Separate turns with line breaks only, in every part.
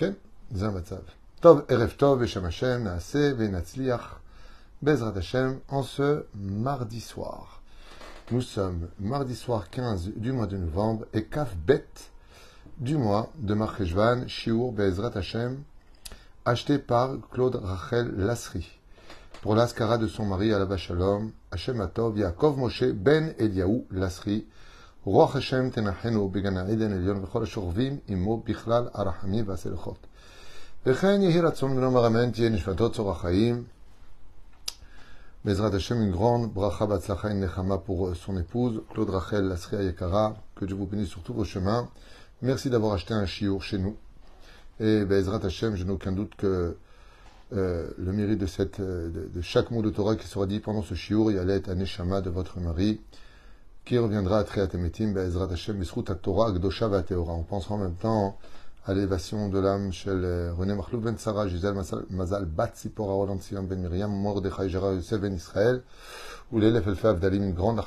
כן? זה המצב. טוב, ערב טוב, בשם השם, נעשה ונצליח, בעזרת השם, en ce mardi soir. Nous sommes mardi soir 15 du mois de novembre et Kaf Bet du mois de Marcheshvan, Shiur Bezrat Hashem, acheté par Claude Rachel Lasri pour l'ascara de son mari Alava Shalom, Hashem Atov, Yaakov Moshe Ben Eliaou Lasri, Roi Hashem Tenachenu Begana Eden Elion Vechol Shorvim Imo Bichlal Arachamim Vaselchot. וכן יהי רצון ונאמר אמן תהיה נשמתו צור החיים. בעזרת השם, une grande bracha בהצלחה une nechama pour son épouse, Claude Rachel Lasri Ayekara, que Dieu vous bénisse sur tous vos chemins. Merci d'avoir acheté un chiour chez nous. Et Bezrat Hashem, je n'ai aucun doute que euh, le mérite de, cette, de, de, chaque mot de Torah qui sera dit pendant ce chiour, il allait être un neshama de votre mari, qui reviendra à Triatemetim, Bezrat Hashem, Bisrut Torah, Gdosha Teora. On pensera en même temps à l'élévation de l'âme chez René Machlouf Ben Sarah, Gisèle Mazal, Bat Sipora, Roland Ben Miriam, Mordechai Jera Ben Israël, ou l'élève Elfav Dalim, une grande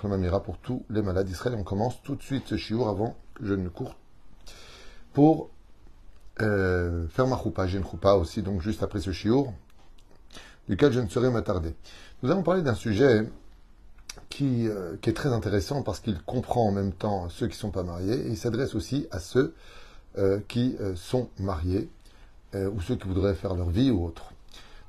pour tous les malades d'Israël. On commence tout de suite ce chiour avant que je ne cours pour euh, faire ma choupa. J'ai une choupa aussi, donc juste après ce chiour, duquel je ne saurais m'attarder. Nous allons parler d'un sujet qui, euh, qui, est très intéressant parce qu'il comprend en même temps ceux qui ne sont pas mariés et il s'adresse aussi à ceux euh, qui euh, sont mariés ou ceux qui voudraient faire leur vie ou autre.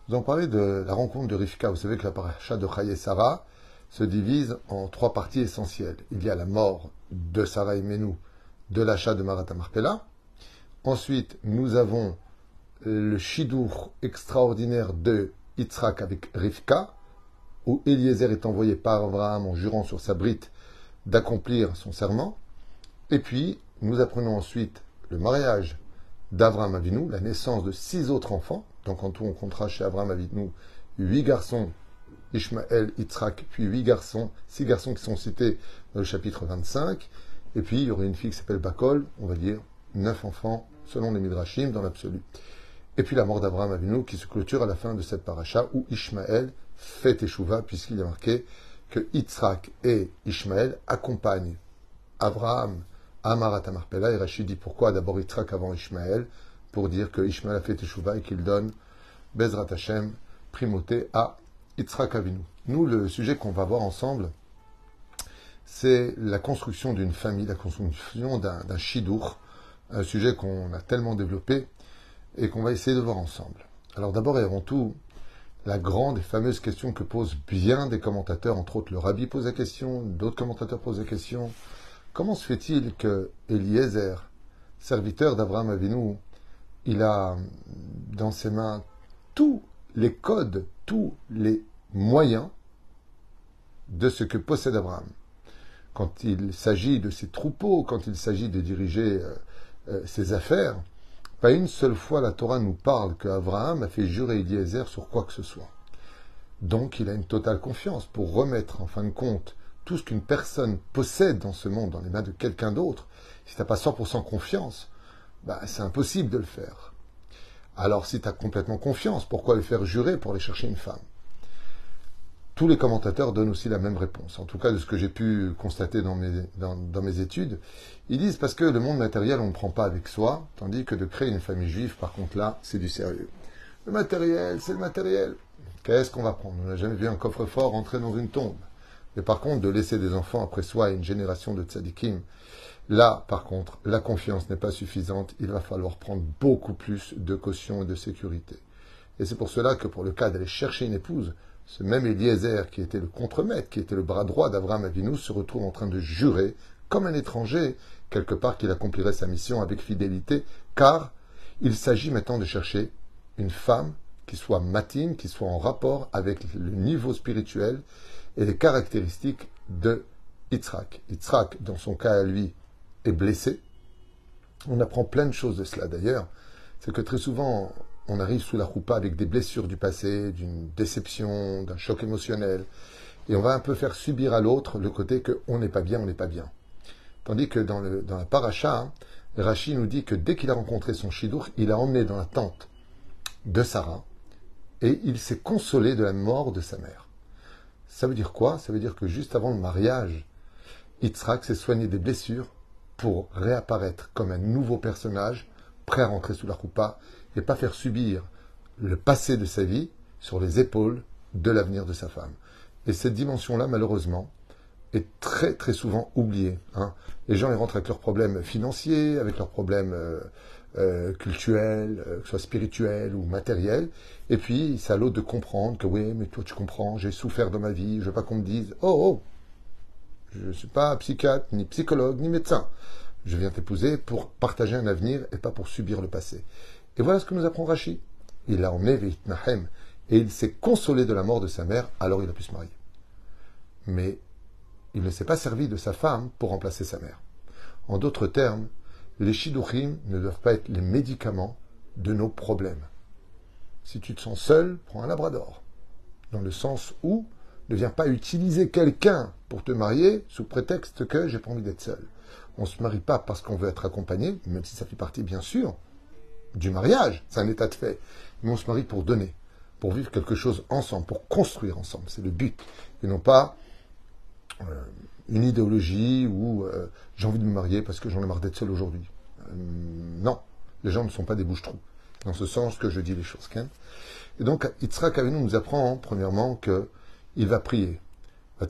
Nous allons parler de la rencontre de Rivka. Vous savez que la paracha de Chaye Sarah se divise en trois parties essentielles. Il y a la mort de Sarah et Menou de l'achat de Marata Marpella. Ensuite, nous avons le chidour extraordinaire de Yitzhak avec Rivka, où Eliezer est envoyé par Abraham en jurant sur sa brite d'accomplir son serment. Et puis, nous apprenons ensuite le mariage d'Abraham Avinu, la naissance de six autres enfants. Donc, en tout, on comptera chez Abraham Avinu huit garçons, Ishmaël, Yitzhak, puis huit garçons, six garçons qui sont cités dans le chapitre 25. Et puis, il y aurait une fille qui s'appelle Bakol, on va dire neuf enfants, selon les Midrashim, dans l'absolu. Et puis la mort d'Abraham Avinu qui se clôture à la fin de cette paracha où Ishmaël fait Teshuvah, puisqu'il est marqué que Yitzhak et Ishmaël accompagnent Abraham à Marat Amarpella. Et Rachid dit pourquoi? D'abord Yitzhak avant Ishmaël Pour dire que Ishmaël a fait Teshuvah et qu'il donne Bezrat Hashem, primauté à Yitzhak Avinu. Nous, le sujet qu'on va voir ensemble, c'est la construction d'une famille, la construction d'un shidour, un sujet qu'on a tellement développé et qu'on va essayer de voir ensemble. Alors d'abord et avant tout, la grande et fameuse question que posent bien des commentateurs, entre autres le rabbi pose la question, d'autres commentateurs posent la question, comment se fait-il que Eliezer, serviteur d'Abraham Avinu, il a dans ses mains tous les codes, tous les moyens de ce que possède Abraham? Quand il s'agit de ses troupeaux, quand il s'agit de diriger euh, euh, ses affaires, pas une seule fois la Torah nous parle qu'Abraham a fait jurer Eliezer sur quoi que ce soit. Donc il a une totale confiance pour remettre en fin de compte tout ce qu'une personne possède dans ce monde dans les mains de quelqu'un d'autre. Si tu n'as pas 100% confiance, bah, c'est impossible de le faire. Alors si tu as complètement confiance, pourquoi le faire jurer pour aller chercher une femme? Tous les commentateurs donnent aussi la même réponse. En tout cas, de ce que j'ai pu constater dans mes, études, ils disent parce que le monde matériel, on ne prend pas avec soi, tandis que de créer une famille juive, par contre, là, c'est du sérieux. Le matériel, c'est le matériel. Qu'est-ce qu'on va prendre? On n'a jamais vu un coffre-fort rentrer dans une tombe. Mais par contre, de laisser des enfants après soi et une génération de tzadikim, là, par contre, la confiance n'est pas suffisante. Il va falloir prendre beaucoup plus de caution et de sécurité. Et c'est pour cela que pour le cas d'aller chercher une épouse, ce même Eliezer, qui était le contremaître, qui était le bras droit d'Abraham Avinu, se retrouve en train de jurer, comme un étranger, quelque part qu'il accomplirait sa mission avec fidélité, car il s'agit maintenant de chercher une femme qui soit matine, qui soit en rapport avec le niveau spirituel et les caractéristiques de Yitzhak. Yitzhak, dans son cas à lui, est blessé. On apprend plein de choses de cela d'ailleurs. C'est que très souvent, on arrive sous la roupa avec des blessures du passé, d'une déception, d'un choc émotionnel, et on va un peu faire subir à l'autre le côté que on n'est pas bien, on n'est pas bien. Tandis que dans, le, dans la paracha, Rachid nous dit que dès qu'il a rencontré son chidour, il a emmené dans la tente de Sarah, et il s'est consolé de la mort de sa mère. Ça veut dire quoi? Ça veut dire que juste avant le mariage, Yitzhak s'est soigné des blessures pour réapparaître comme un nouveau personnage prêt à rentrer sous la roupa et pas faire subir le passé de sa vie sur les épaules de l'avenir de sa femme. Et cette dimension-là, malheureusement, est très très souvent oubliée. Hein. Les gens ils rentrent avec leurs problèmes financiers, avec leurs problèmes euh, euh, culturels, euh, que ce soit spirituels ou matériels, et puis c'est à l'autre de comprendre que oui, mais toi tu comprends, j'ai souffert dans ma vie, je veux pas qu'on me dise oh oh, je ne suis pas psychiatre, ni psychologue, ni médecin. Je viens t'épouser pour partager un avenir et pas pour subir le passé. Et voilà ce que nous apprend Rashi. Il a emmené Nahem et il s'est consolé de la mort de sa mère, alors il a pu se marier. Mais il ne s'est pas servi de sa femme pour remplacer sa mère. En d'autres termes, les shidduchim ne doivent pas être les médicaments de nos problèmes. Si tu te sens seul, prends un labrador. Dans le sens où ne viens pas utiliser quelqu'un pour te marier sous prétexte que j'ai pas envie d'être seul. On ne se marie pas parce qu'on veut être accompagné, même si ça fait partie, bien sûr, du mariage, c'est un état de fait. Mais on se marie pour donner, pour vivre quelque chose ensemble, pour construire ensemble. C'est le but. Et non pas euh, une idéologie où euh, j'ai envie de me marier parce que j'en ai marre d'être seul aujourd'hui. Euh, non, les gens ne sont pas des bouches-trous. Dans ce sens que je dis les choses. Et donc, Yitzhak Avinu nous apprend, premièrement, que il va prier. Il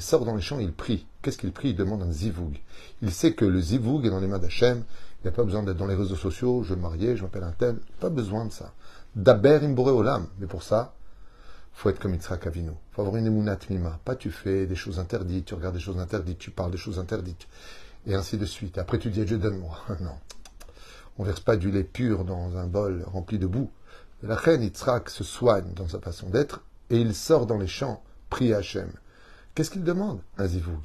sort dans les champs il prie. Qu'est-ce qu'il prie? Il demande un zivoug. Il sait que le zivoug est dans les mains d'Hachem. Il n'y a pas besoin d'être dans les réseaux sociaux. Je me marier, je m'appelle un tel. Pas besoin de ça. Daber imbore olam. Mais pour ça, faut être comme Yitzhak Avinu. faut avoir une emunat mima. Pas tu fais des choses interdites, tu regardes des choses interdites, tu parles des choses interdites. Et ainsi de suite. Après tu dis Dieu donne-moi. non. On verse pas du lait pur dans un bol rempli de boue. La reine Yitzhak se soigne dans sa façon d'être et il sort dans les champs, prie Hachem. Qu'est-ce qu'il demande Un zivoug.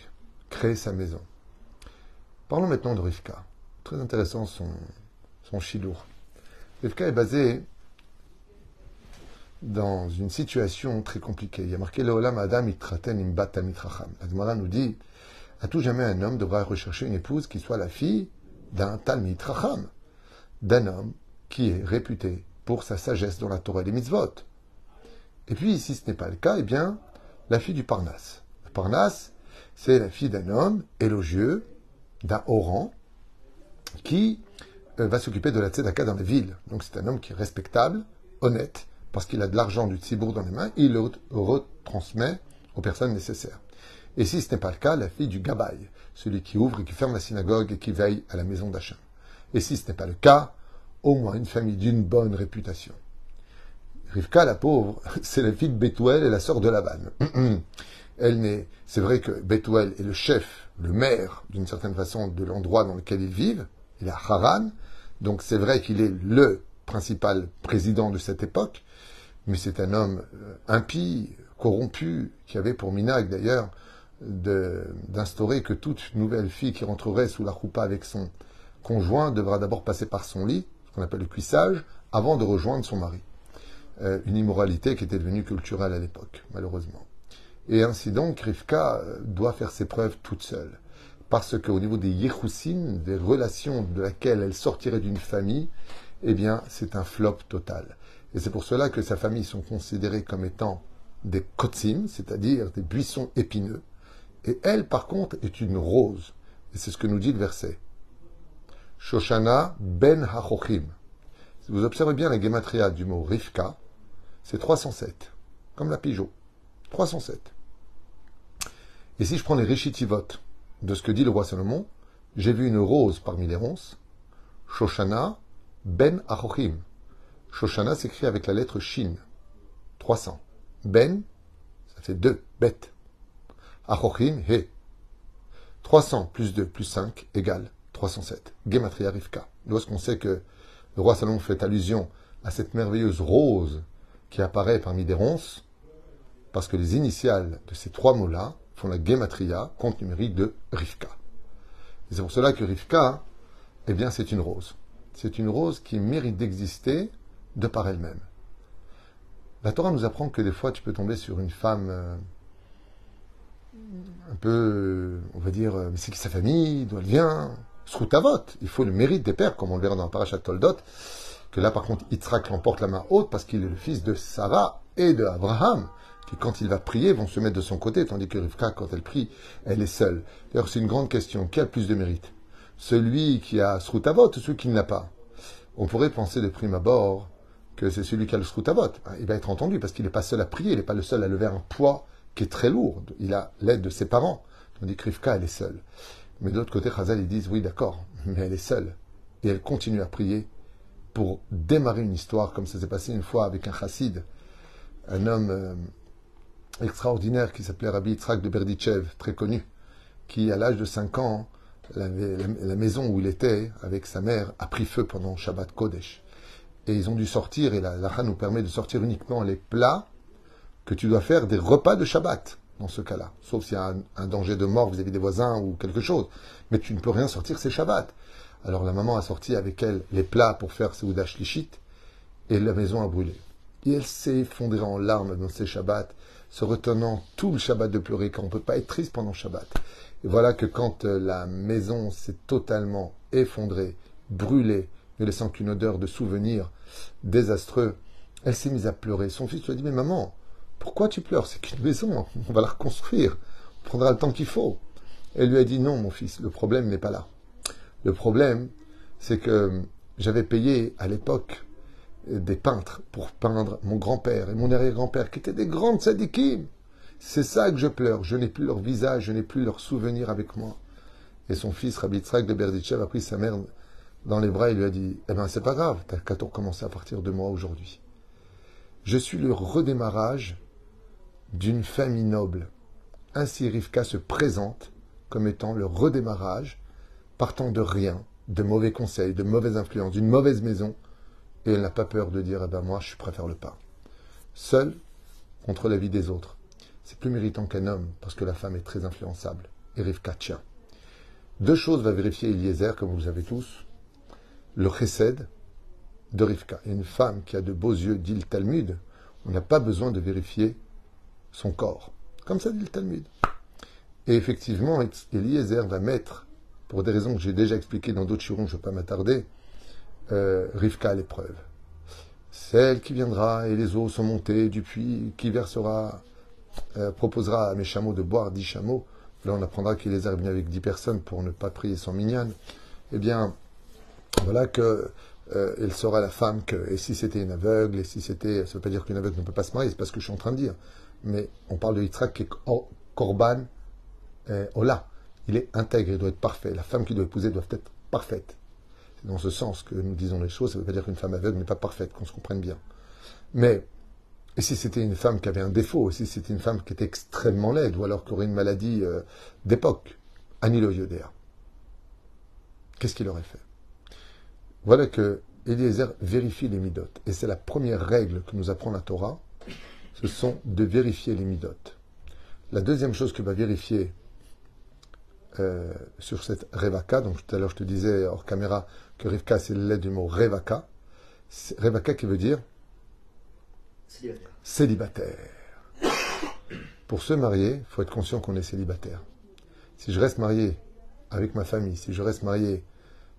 Créer sa maison. Parlons maintenant de Rivka. Très intéressant son, son. Rivka est basé dans une situation très compliquée. Il y a marqué Leolam Adam itraten imbat mitracham. La nous dit à tout jamais un homme devra rechercher une épouse qui soit la fille d'un Talmid Racham, d'un homme qui est réputé pour sa sagesse dans la Torah et les mitzvot. Et puis, si ce n'est pas le cas, eh bien, la fille du Parnasse. Le Parnasse, c'est la fille d'un homme élogieux, d'un haut rang, qui euh, va s'occuper de la tzedaka dans les villes. Donc c'est un homme qui est respectable, honnête, parce qu'il a de l'argent du tzibour dans les mains, il le retransmet aux personnes nécessaires. Et si ce n'est pas le cas, la fille du Gabaï, celui qui ouvre et qui ferme la synagogue et qui veille à la maison d'Hachem. Et si ce n'est pas le cas, au moins une famille d'une bonne réputation. Rivka, la pauvre, c'est la fille de Bethuel et la sœur de Laban. Elle n'est, c'est vrai que Bethuel est le chef, le maire, d'une certaine façon, de l'endroit dans lequel ils vivent. Il a Haran. Donc c'est vrai qu'il est le principal président de cette époque mais c'est un homme euh, impie, corrompu, qui avait pour minag d'ailleurs d'instaurer que toute nouvelle fille qui rentrerait sous la roupa avec son conjoint devra d'abord passer par son lit, ce qu'on appelle le cuissage, avant de rejoindre son mari. Euh, une immoralité qui était devenue culturelle à l'époque, malheureusement. Et ainsi donc, Rivka euh, doit faire ses preuves toute seule. Parce qu'au niveau des Yehoussin, des relations de laquelle elle sortirait d'une famille, eh bien, c'est un flop total. Et c'est pour cela que sa famille sont considérés comme étant des kotsim, c'est-à-dire des buissons épineux. Et elle, par contre, est une rose. Et c'est ce que nous dit le verset. Shoshana ben hachochim. Si vous observez bien la gematria du mot Rivka, c'est 307, comme la pigeot. 307. Et si je prends les réchitivot de ce que dit le roi Salomon, j'ai vu une rose parmi les ronces, Shoshana ben hachochim. Shoshana s'écrit avec la lettre Shin. 300. Ben, ça fait 2, bête. Achochin, he. 300 plus 2 plus 5 égale 307. Gematria Rivka. Lorsqu'on sait que le roi Salomon fait allusion à cette merveilleuse rose qui apparaît parmi des ronces, parce que les initiales de ces trois mots-là font la gematria, compte numérique de Rivka. c'est pour cela que Rivka, eh bien, c'est une rose. C'est une rose qui mérite d'exister de par elle-même. La Torah nous apprend que des fois tu peux tomber sur une femme euh, un peu, on va dire, euh, mais c'est qui sa famille, d'où elle vient Sroutavot, il faut le mérite des pères, comme on le verra dans Parashat Toldot, que là par contre Yitzhak l'emporte la main haute parce qu'il est le fils de Sarah et de Abraham, qui quand il va prier vont se mettre de son côté, tandis que Rivka, quand elle prie, elle est seule. D'ailleurs c'est une grande question, qui a le plus de mérite? Celui qui a Srutavot, celui qui ne l'a pas? On pourrait penser de prime abord que c'est celui qui a le Srutavot. Il va être entendu parce qu'il n'est pas seul à prier, il n'est pas le seul à lever un poids qui est très lourd. Il a l'aide de ses parents. Tandis que Rivka, elle est seule. Mais de l'autre côté, Chazal, ils disent oui, d'accord, mais elle est seule. Et elle continue à prier pour démarrer une histoire comme ça s'est passé une fois avec un chassid, un homme euh, extraordinaire qui s'appelait Rabbi Yitzhak de Berdichev, très connu, qui à l'âge de 5 ans, la, maison où il était avec sa mère a pris feu pendant Shabbat Kodesh. Et ils ont dû sortir, et la lacha nous permet de sortir uniquement les plats que tu dois faire des repas de Shabbat dans ce cas-là. Sauf s'il y a un, danger de mort vis-à-vis des voisins ou quelque chose. Mais tu ne peux rien sortir, c'est Shabbat. Alors la maman a sorti avec elle les plats pour faire Seoudash Lichit et la maison a brûlé. Et elle s'est effondrée en larmes dans ses Shabbats, se retenant tout le Shabbat de pleurer, car on ne peut pas être triste pendant Shabbat. Et voilà que quand euh, la maison s'est totalement effondrée, brûlée, ne laissant qu'une odeur de souvenir désastreux, elle s'est mise à pleurer. Son fils lui a dit, mais maman, pourquoi tu pleures? C'est qu'une maison, on va la reconstruire, on prendra le temps qu'il faut. Elle lui a dit, non, mon fils, le problème n'est pas là. Le problème, c'est que j'avais payé à l'époque des peintres pour peindre mon grand-père et mon arrière-grand-père, qui étaient des grandes sadikim. C'est ça que je pleure. Je n'ai plus leur visage, je n'ai plus leur souvenir avec moi. Et son fils, Rabbi Tzrak de Berditchev, a pris sa mère dans les bras et lui a dit Eh ben, c'est pas grave, t'as qu'à recommencer à partir de moi aujourd'hui. Je suis le redémarrage d'une famille noble. Ainsi, Rivka se présente comme étant le redémarrage, partant de rien, de mauvais conseils, de mauvaises influences, d'une mauvaise maison, et elle n'a pas peur de dire Eh ben, moi, je préfère le pas. Seul contre la vie des autres. C'est plus méritant qu'un homme, parce que la femme est très influençable. Et Rivka tient. Deux choses va vérifier Eliezer, comme vous le savez tous. Le chesed de Rivka. Une femme qui a de beaux yeux, dit le Talmud, on n'a pas besoin de vérifier son corps. Comme ça dit le Talmud. Et effectivement, Eliezer va mettre, pour des raisons que j'ai déjà expliquées dans d'autres chirons, je ne vais pas m'attarder, euh, Rivka à l'épreuve. Celle qui viendra et les eaux sont montées du puits, qui versera, euh, proposera à mes chameaux de boire dix chameaux. Là, on apprendra qu'Eliezer est venu avec dix personnes pour ne pas prier son mignonne. Eh bien, voilà que euh, elle sera la femme que, et si c'était une aveugle, et si c'était, ça ne veut pas dire qu'une aveugle ne peut pas se marier, c'est pas ce que je suis en train de dire mais on parle de Yitzhak qui est Korban Ola. Il est intègre, il doit être parfait. La femme qu'il doit épouser doit être parfaite. C'est dans ce sens que nous disons les choses. Ça ne veut pas dire qu'une femme aveugle n'est pas parfaite, qu'on se comprenne bien. Mais, et si c'était une femme qui avait un défaut, si c'était une femme qui était extrêmement laide, ou alors qui aurait une maladie euh, d'époque, Anilo Yodéa, qu'est-ce qu'il aurait fait? Voilà que Eliezer vérifie les midotes. Et c'est la première règle que nous apprend la Torah ce sont de vérifier les midotes. La deuxième chose que va vérifier euh, sur cette Revaka, donc tout à l'heure je te disais hors caméra que Rivka c'est le lait du mot Revaka. Revaka qui veut dire
célibataire.
célibataire. Pour se marier, il faut être conscient qu'on est célibataire. Si je reste marié avec ma famille, si je reste marié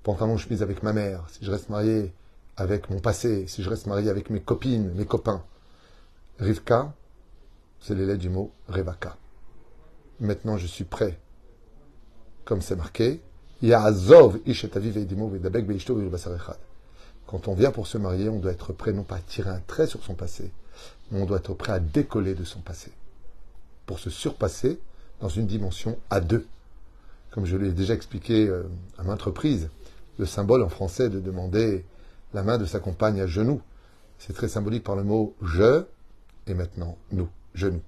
pantalon chemise avec ma mère, si je reste marié avec mon passé, si je reste marié avec mes copines, mes copains, Rivka, c'est l'élève du mot Revaka. Maintenant, je suis prêt, comme c'est marqué. Quand on vient pour se marier, on doit être prêt non pas à tirer un trait sur son passé, mais on doit être prêt à décoller de son passé. Pour se surpasser dans une dimension à deux. Comme je l'ai déjà expliqué euh, à maintes reprises, le symbole en français de demander la main de sa compagne à genoux, c'est très symbolique par le mot je et maintenant nous, genoux.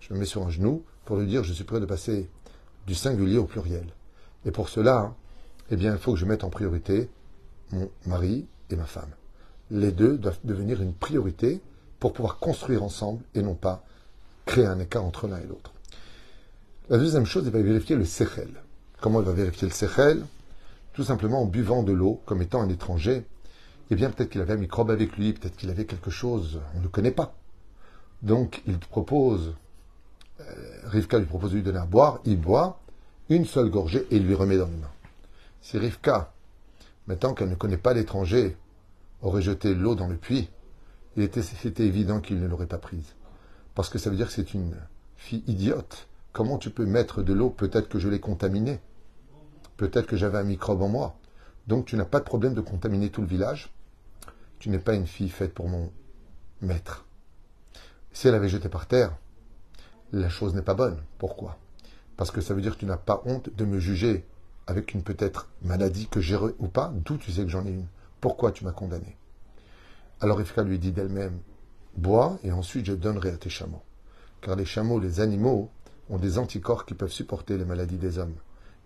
Je me mets sur un genou pour lui dire je suis prêt de passer du singulier au pluriel. Et pour cela, eh bien, il faut que je mette en priorité mon mari et ma femme. Les deux doivent devenir une priorité pour pouvoir construire ensemble et non pas créer un écart entre l'un et l'autre. La deuxième chose, il va vérifier le sechel. Comment il va vérifier le sechel? Tout simplement en buvant de l'eau comme étant un étranger. Eh bien, peut-être qu'il avait un microbe avec lui, peut-être qu'il avait quelque chose, on ne connaît pas. Donc il propose, Rivka lui propose de lui donner à boire, il boit une seule gorgée et il lui remet dans les mains. Si Rivka, maintenant qu'elle ne connaît pas l'étranger, aurait jeté l'eau dans le puits, il était, évident qu'il ne l'aurait pas prise. Parce que ça veut dire que c'est une fille idiote. Comment tu peux mettre de l'eau? Peut-être que je l'ai contaminée. Peut-être que j'avais un microbe en moi. Donc tu n'as pas de problème de contaminer tout le village. Tu n'es pas une fille faite pour mon maître. Si elle avait jeté par terre, la chose n'est pas bonne. Pourquoi? Parce que ça veut dire que tu n'as pas honte de me juger avec une peut-être maladie que j'ai ou pas. D'où tu sais que j'en ai une Pourquoi tu m'as condamné? Alors Ifka lui dit d'elle-même Bois et ensuite je donnerai à tes chameaux. Car les chameaux, les animaux, ont des anticorps qui peuvent supporter les maladies des hommes.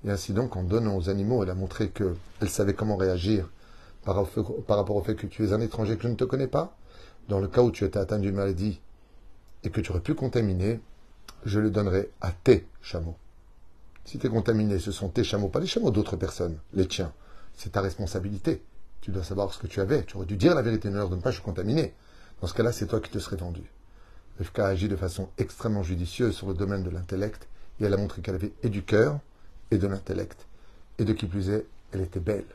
Et ainsi donc, en donnant aux animaux, elle a montré qu'elle savait comment réagir par, rapport au fait que tu es un étranger que je ne te connais pas. Dans le cas où tu étais atteint d'une maladie et que tu aurais pu contaminer, je le donnerai à tes chameaux. Si tu es contaminé, ce sont tes chameaux, pas les chameaux d'autres personnes, les tiens. C'est ta responsabilité. Tu dois savoir ce que tu avais. Tu aurais dû dire la vérité, ne leur donne pas, je suis contaminé. Dans ce cas-là, c'est toi qui te serais vendu. Rivka a agi de façon extrêmement judicieuse sur le domaine de l'intellect et elle a montré qu'elle avait et du cœur et de l'intellect. Et de qui plus est, elle était belle.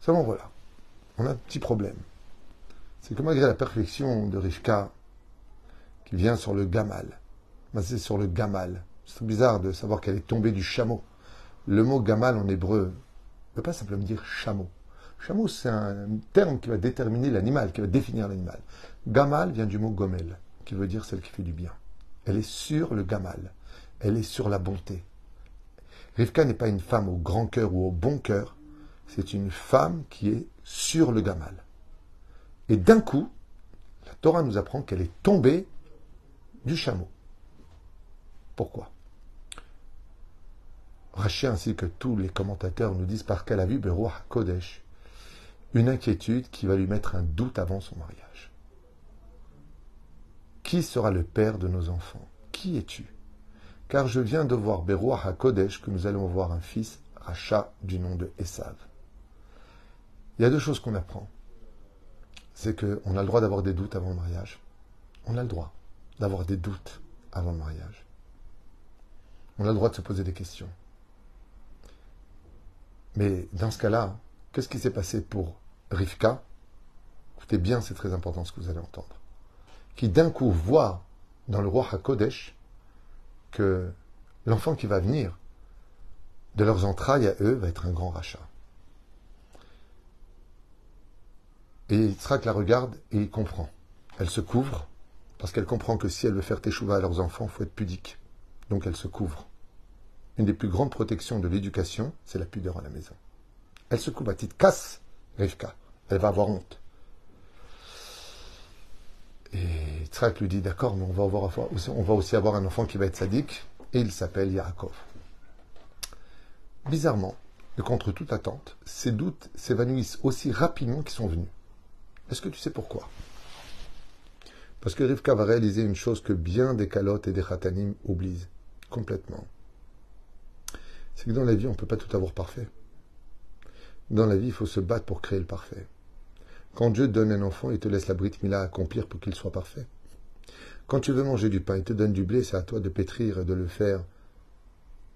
Seulement voilà, on a un petit problème. C'est que malgré la perfection de Rivka, qui vient sur le gamal, c'est sur le gamal. C'est bizarre de savoir qu'elle est tombée du chameau. Le mot gamal en hébreu ne peut pas simplement dire chameau. Chameau, c'est un terme qui va déterminer l'animal, qui va définir l'animal. Gamal vient du mot gomel, qui veut dire celle qui fait du bien. Elle est sur le gamal. Elle est sur la bonté. Rivka n'est pas une femme au grand cœur ou au bon cœur. C'est une femme qui est sur le gamal. Et d'un coup, la Torah nous apprend qu'elle est tombée du chameau. Pourquoi? Raché ainsi que tous les commentateurs nous disent par vu Berouah Kodesh, une inquiétude qui va lui mettre un doute avant son mariage. Qui sera le père de nos enfants? Qui es-tu? Car je viens de voir Berouah HaKodesh que nous allons voir un fils, Racha, du nom de Esav. Il y a deux choses qu'on apprend. C'est qu'on a le droit d'avoir des doutes avant le mariage. On a le droit d'avoir des doutes avant le mariage. On a le droit de se poser des questions. Mais dans ce cas-là, qu'est-ce qui s'est passé pour Rivka? Écoutez bien, c'est très important ce que vous allez entendre. Qui d'un coup voit dans le roi HaKodesh que l'enfant qui va venir de leurs entrailles à eux va être un grand rachat. Et Yitzhak la regarde et il comprend. Elle se couvre parce qu'elle comprend que si elle veut faire teshuva à leurs enfants, il faut être pudique. Donc elle se couvre. Une des plus grandes protections de l'éducation, c'est la pudeur à la maison. Elle se couvre à titre casse, Rivka. Elle va avoir honte. Et Tzrak lui dit D'accord, mais on va, avoir, aussi avoir un enfant qui va être sadique, et il s'appelle Yaakov. Bizarrement, et contre toute attente, ces doutes s'évanouissent aussi rapidement qu'ils sont venus. Est-ce que tu sais pourquoi? Parce que Rivka va réaliser une chose que bien des calottes et des khatanim oublient complètement c'est que dans la vie, on ne peut pas tout avoir parfait. Dans la vie, il faut se battre pour créer le parfait. Quand Dieu donne un enfant, il te laisse la brite mila accomplir pour qu'il soit parfait. Quand tu veux manger du pain, il te donne du blé, c'est à toi de pétrir et de le faire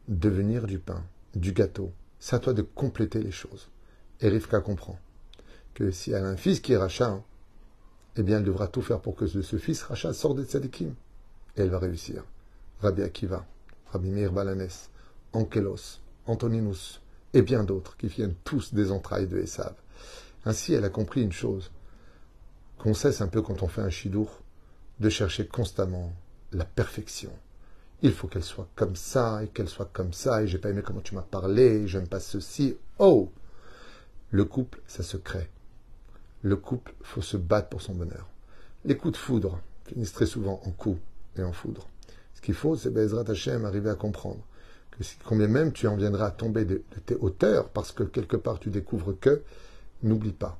devenir du pain, du gâteau. C'est à toi de compléter les choses. Et Rivka comprend que si elle a un fils qui est rachat, eh bien elle devra tout faire pour que ce fils rachat sorte de tzadikim. Et elle va réussir. Rabbi Akiva, Rabbi Meir Balanes, Ankelos, Antoninus et bien d'autres qui viennent tous des entrailles de Esav. Ainsi, elle a compris une chose, qu'on cesse un peu quand on fait un chidour de chercher constamment la perfection. Il faut qu'elle soit comme ça et qu'elle soit comme ça et j'ai pas aimé comment tu m'as parlé, j'aime pas ceci. Oh Le couple, ça se crée. Le couple, faut se battre pour son bonheur. Les coups de foudre finissent très souvent en coups et en foudre. Ce qu'il faut, c'est Bezrat Hashem arriver à comprendre combien même tu en viendras à tomber de, tes hauteurs, parce que quelque part tu découvres que, n'oublie pas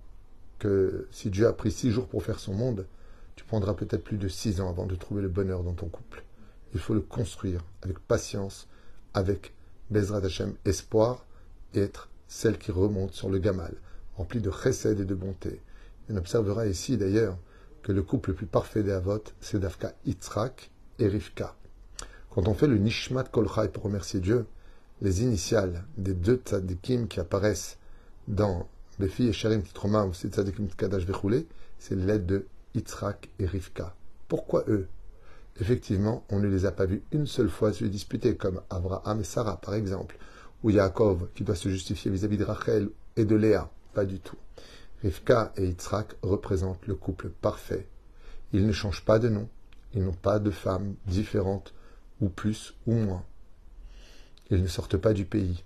que si Dieu a pris six jours pour faire son monde, tu prendras peut-être plus de six ans avant de trouver le bonheur dans ton couple. Il faut le construire avec patience, avec Bezrat Hashem, espoir, et être celle qui remonte sur le gamal, rempli de chesed et de bonté. On observera ici d'ailleurs que le couple le plus parfait des Avot, c'est Dafka Yitzhak et Rivka. Quand on fait le Nishmat Kolchai pour remercier Dieu, les initiales des deux tzadikim qui apparaissent dans Befi et Sharim Titroma ou tzadikim Kadash Vechoulé, c'est l'aide de Yitzhak et Rivka. Pourquoi eux? Effectivement, on ne les a pas vus une seule fois se disputer, comme Abraham et Sarah par exemple, ou Yaakov qui doit se justifier vis-à-vis de Rachel et de Léa. Pas du tout. Rivka et Yitzhak représentent le couple parfait. Ils ne changent pas de nom. Ils n'ont pas de femmes différentes, ou plus ou moins. Ils ne sortent pas du pays.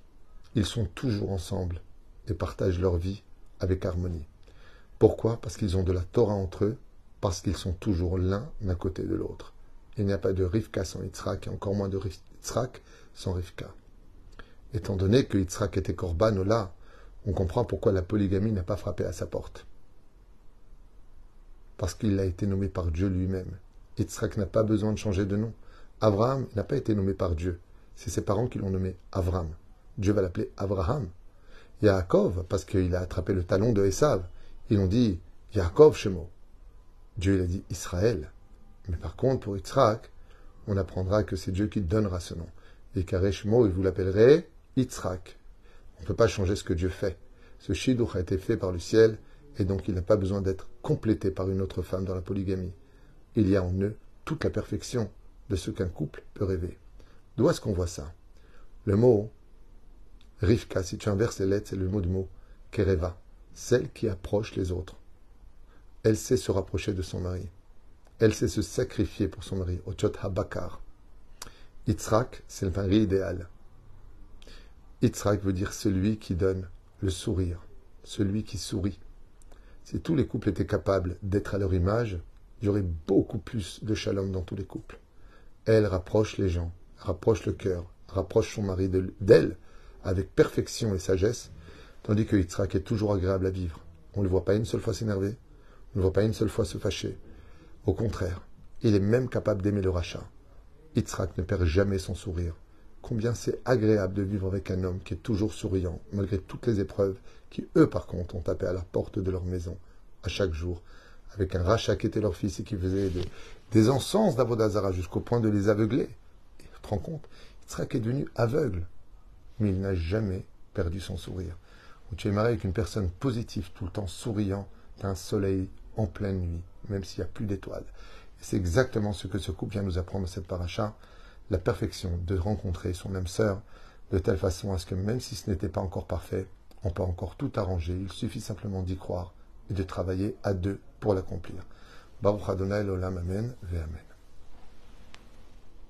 Ils sont toujours ensemble et partagent leur vie avec harmonie. Pourquoi? Parce qu'ils ont de la Torah entre eux, parce qu'ils sont toujours l'un à côté de l'autre. Il n'y a pas de Rivka sans Yitzhak et encore moins de Yitzhak sans Rivka. Étant donné que Yitzhak était Korban là, on comprend pourquoi la polygamie n'a pas frappé à sa porte. Parce qu'il a été nommé par Dieu lui-même. Yitzhak n'a pas besoin de changer de nom. Abraham n'a pas été nommé par Dieu. C'est ses parents qui l'ont nommé Avram. Dieu va l'appeler Abraham. Yaakov, parce qu'il a attrapé le talon de Esav. Ils ont dit Yaakov Shemo. Dieu il a dit Israël. Mais par contre, pour Yitzhak, on apprendra que c'est Dieu qui donnera ce nom. Et Kareshmo, il vous l'appellerez Yitzhak. On ne peut pas changer ce que Dieu fait. Ce shidduch a été fait par le ciel, et donc il n'a pas besoin d'être complété par une autre femme dans la polygamie. Il y a en eux toute la perfection de ce qu'un couple peut rêver. D'où est-ce qu'on voit ça? Le mot Rivka, si tu inverses les lettres, c'est le mot du mot Kereva, celle qui approche les autres. Elle sait se rapprocher de son mari. Elle sait se sacrifier pour son mari, Ochot Habakar. Yitzhak, c'est le mari idéal. Yitzhak veut dire celui qui donne le sourire, celui qui sourit. Si tous les couples étaient capables d'être à leur image, il y aurait beaucoup plus de shalom dans tous les couples. Elle rapproche les gens, rapproche le cœur, rapproche son mari d'elle avec perfection et sagesse, tandis que Yitzhak est toujours agréable à vivre. On ne le voit pas une seule fois s'énerver, on ne le voit pas une seule fois se fâcher. Au contraire, il est même capable d'aimer le rachat. Yitzhak ne perd jamais son sourire combien c'est agréable de vivre avec un homme qui est toujours souriant, malgré toutes les épreuves qui, eux, par contre, ont tapé à la porte de leur maison à chaque jour, avec un rachat qui était leur fils et qui faisait des encens d'Avodazara jusqu'au point de les aveugler. Et tu te rends compte, Yitzhak est devenu aveugle, mais il n'a jamais perdu son sourire. Ou tu es marié avec une personne positive, tout le temps souriant, d'un soleil en pleine nuit, même s'il n'y a plus d'étoiles. C'est exactement ce que ce couple vient nous apprendre cette paracha la perfection de rencontrer son âme sœur de telle façon à ce que même si ce n'était pas encore parfait, on peut encore tout arranger. Il suffit simplement d'y croire et de travailler à deux pour l'accomplir. Baruch Adonai Olam Amen, Amen.